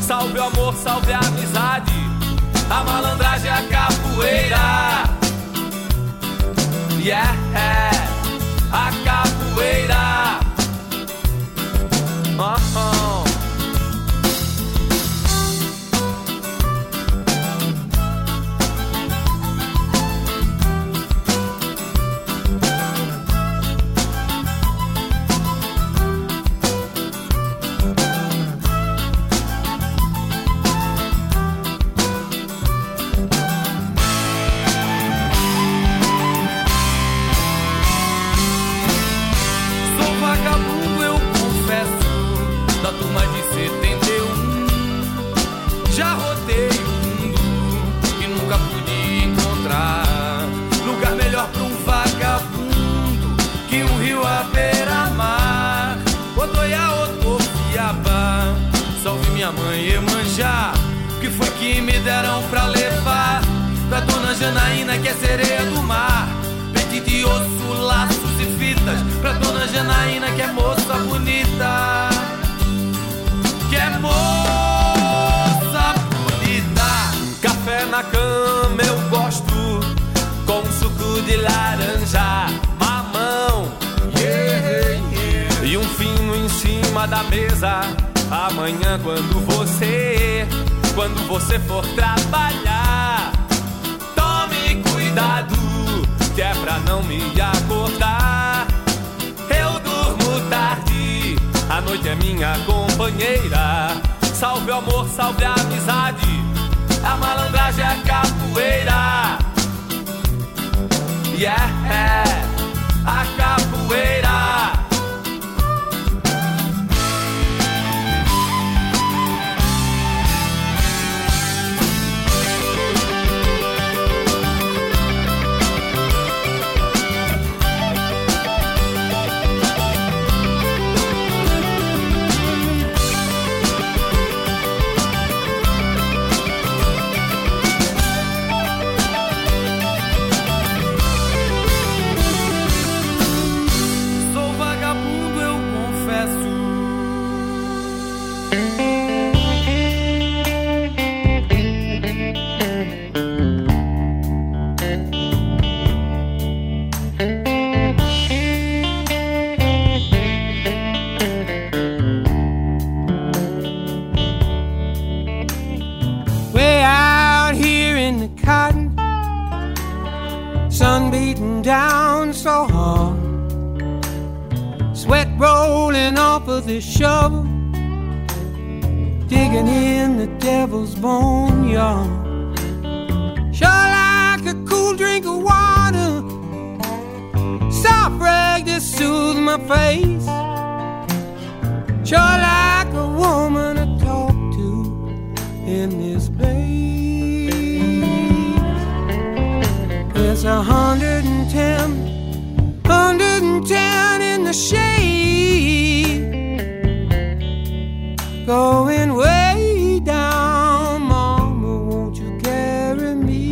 Salve o amor, salve a amizade. A malandragem é a capoeira. Yeah, a capoeira. Que foi que me deram pra levar pra dona Janaína que é sereia do mar. Pente de osso, laços e fitas pra dona Janaína que é moça bonita. Que é moça bonita. Café na cama eu gosto com suco de laranja, mamão e um fino em cima da mesa. Amanhã quando você, quando você for trabalhar, tome cuidado que é pra não me acordar. Eu durmo tarde, a noite é minha companheira. Salve o amor, salve a amizade, a malandragem é capoeira. Yeah, a the shovel, digging in the devil's bone yard. Sure like a cool drink of water, soft rag to soothe my face. Sure like a woman to talk to in this place. It's a hundred and ten, hundred and ten in the shade, going way down. Mama, won't you carry me?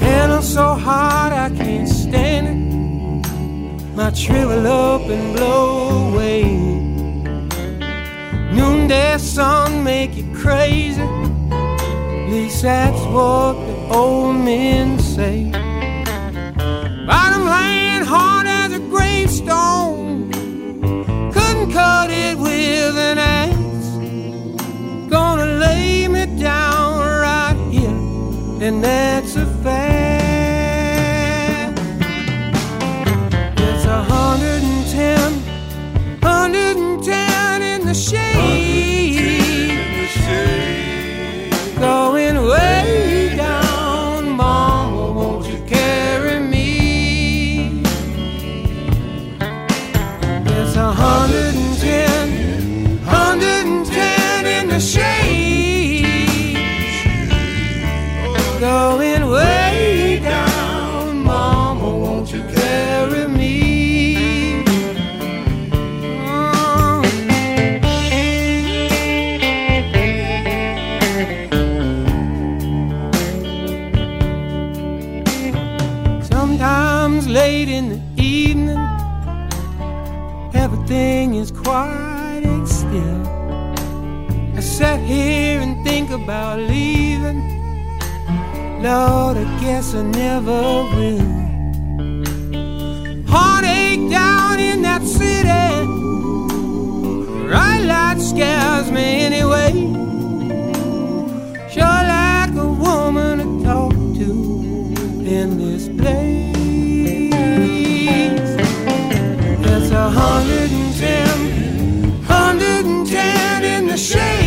And so hot I can't stand it. Might shrivel up and blow away. Noonday sun make you crazy. At least that's what the old men say. It with an axe. Gonna lay me down right here, and that's late in the evening, everything is quiet and still. I sat here and think about leaving. Lord, I guess I never will. Heartache down in that city. Bright light scares me anyway. 110, 110 in the shade.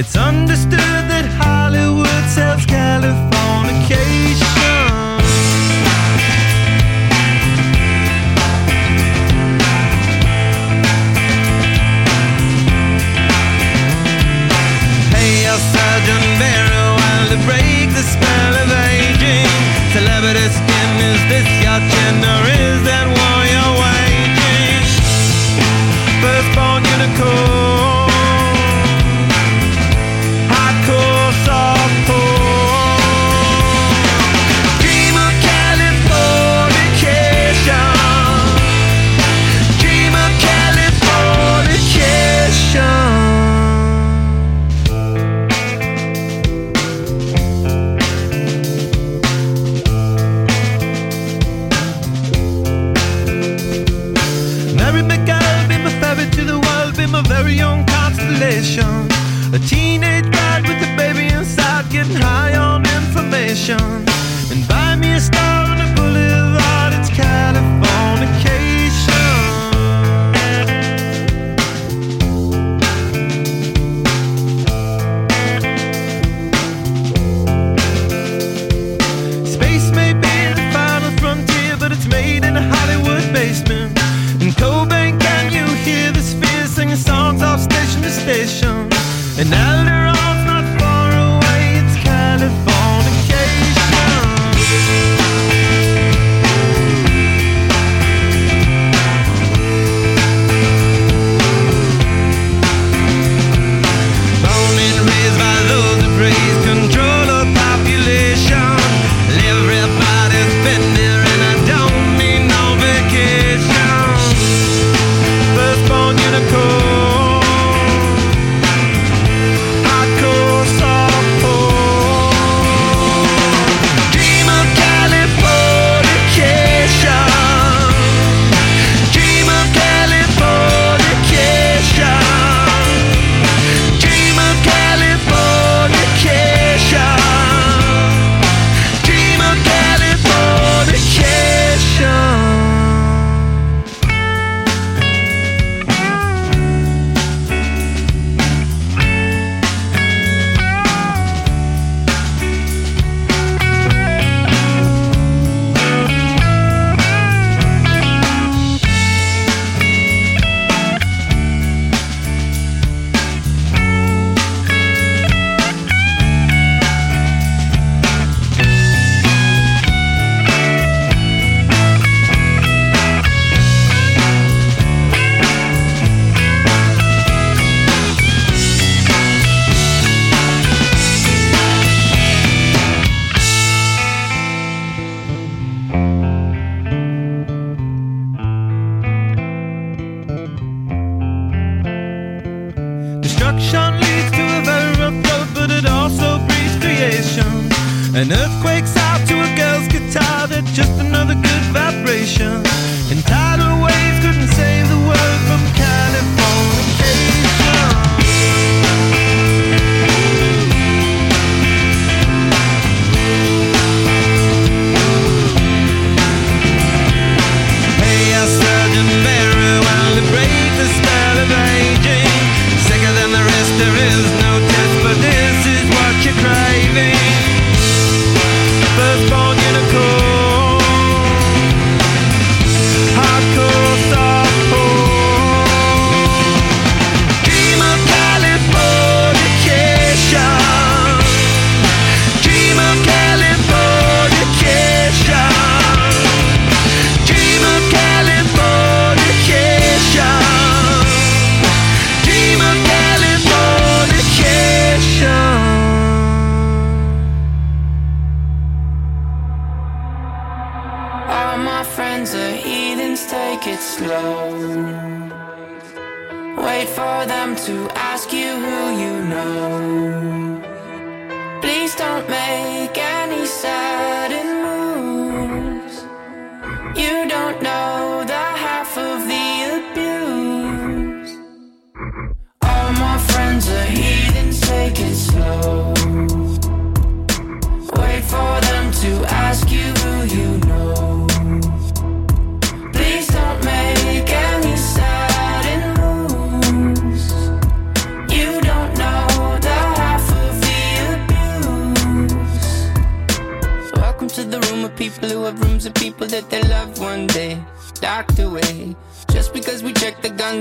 I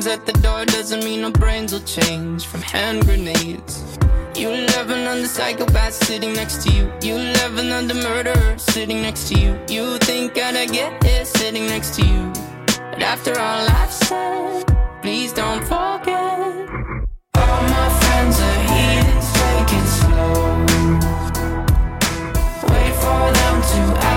at the door doesn't mean our brains will change from hand grenades. You live another psychopath sitting next to you. You live another murderer sitting next to you. You think I'd get it sitting next to you. But after all I've said, please don't forget. All my friends are heathens, take it slow. Wait for them to ask.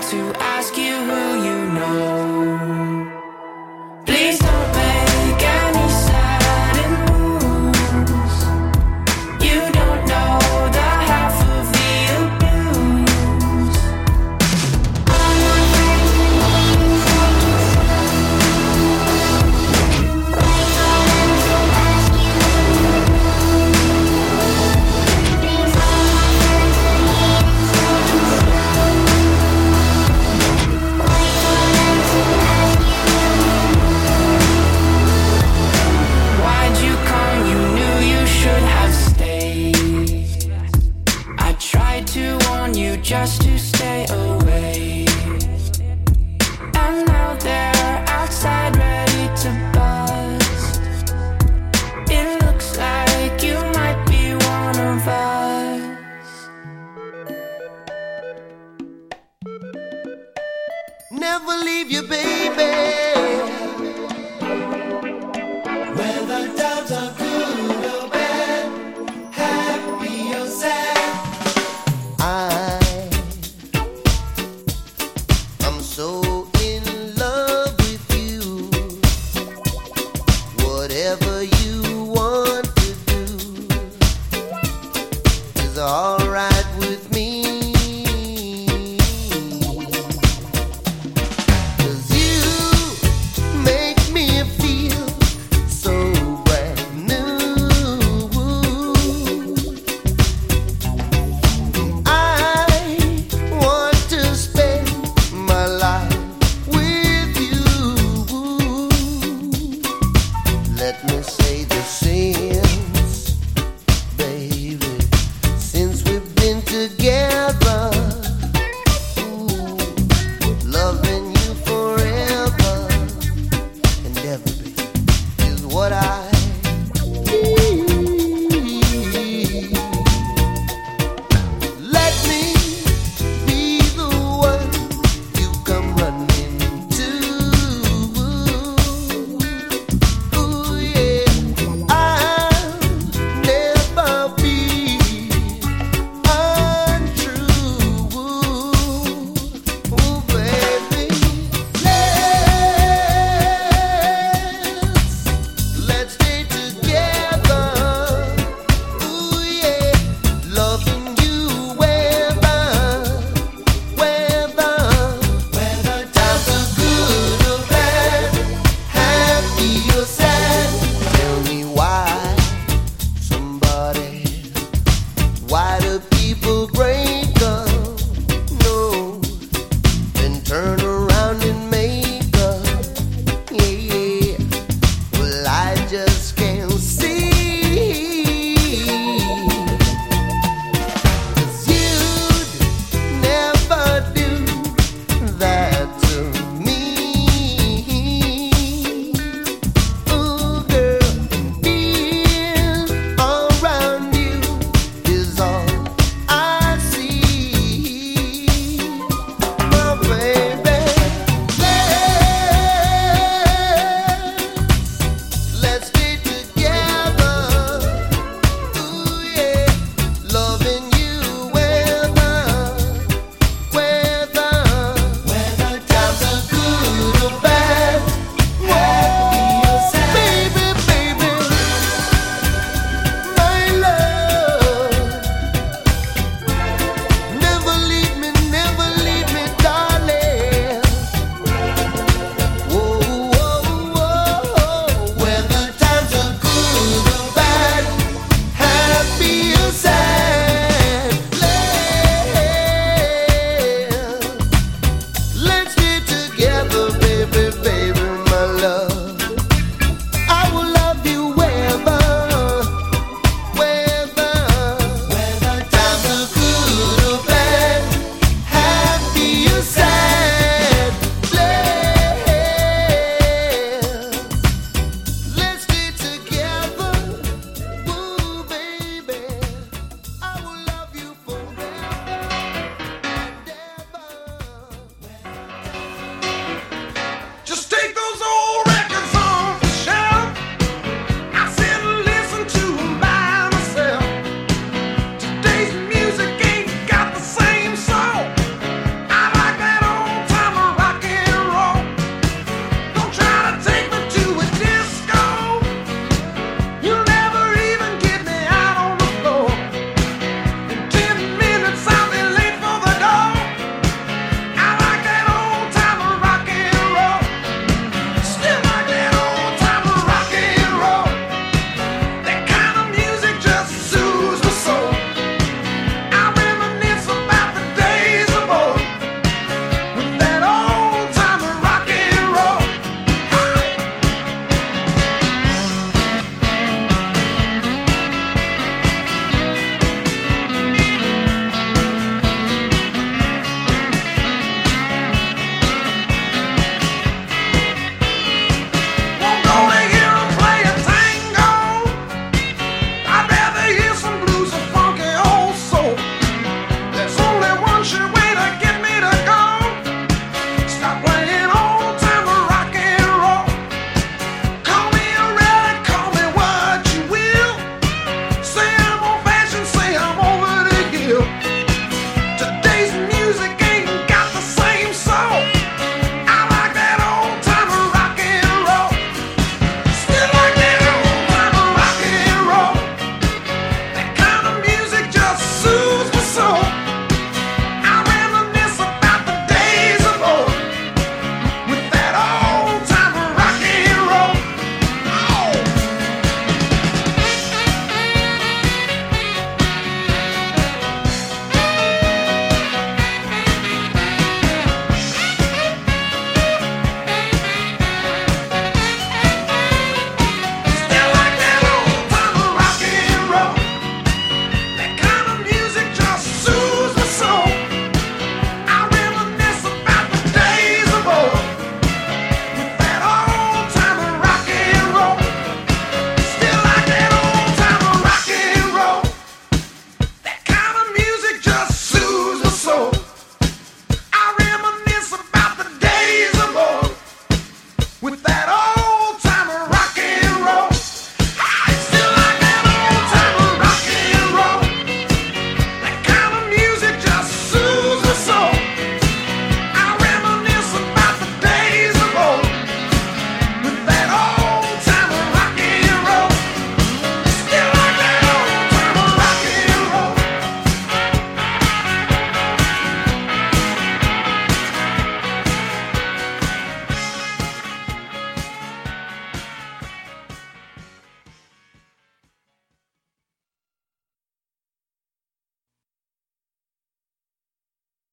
to ask you who you know.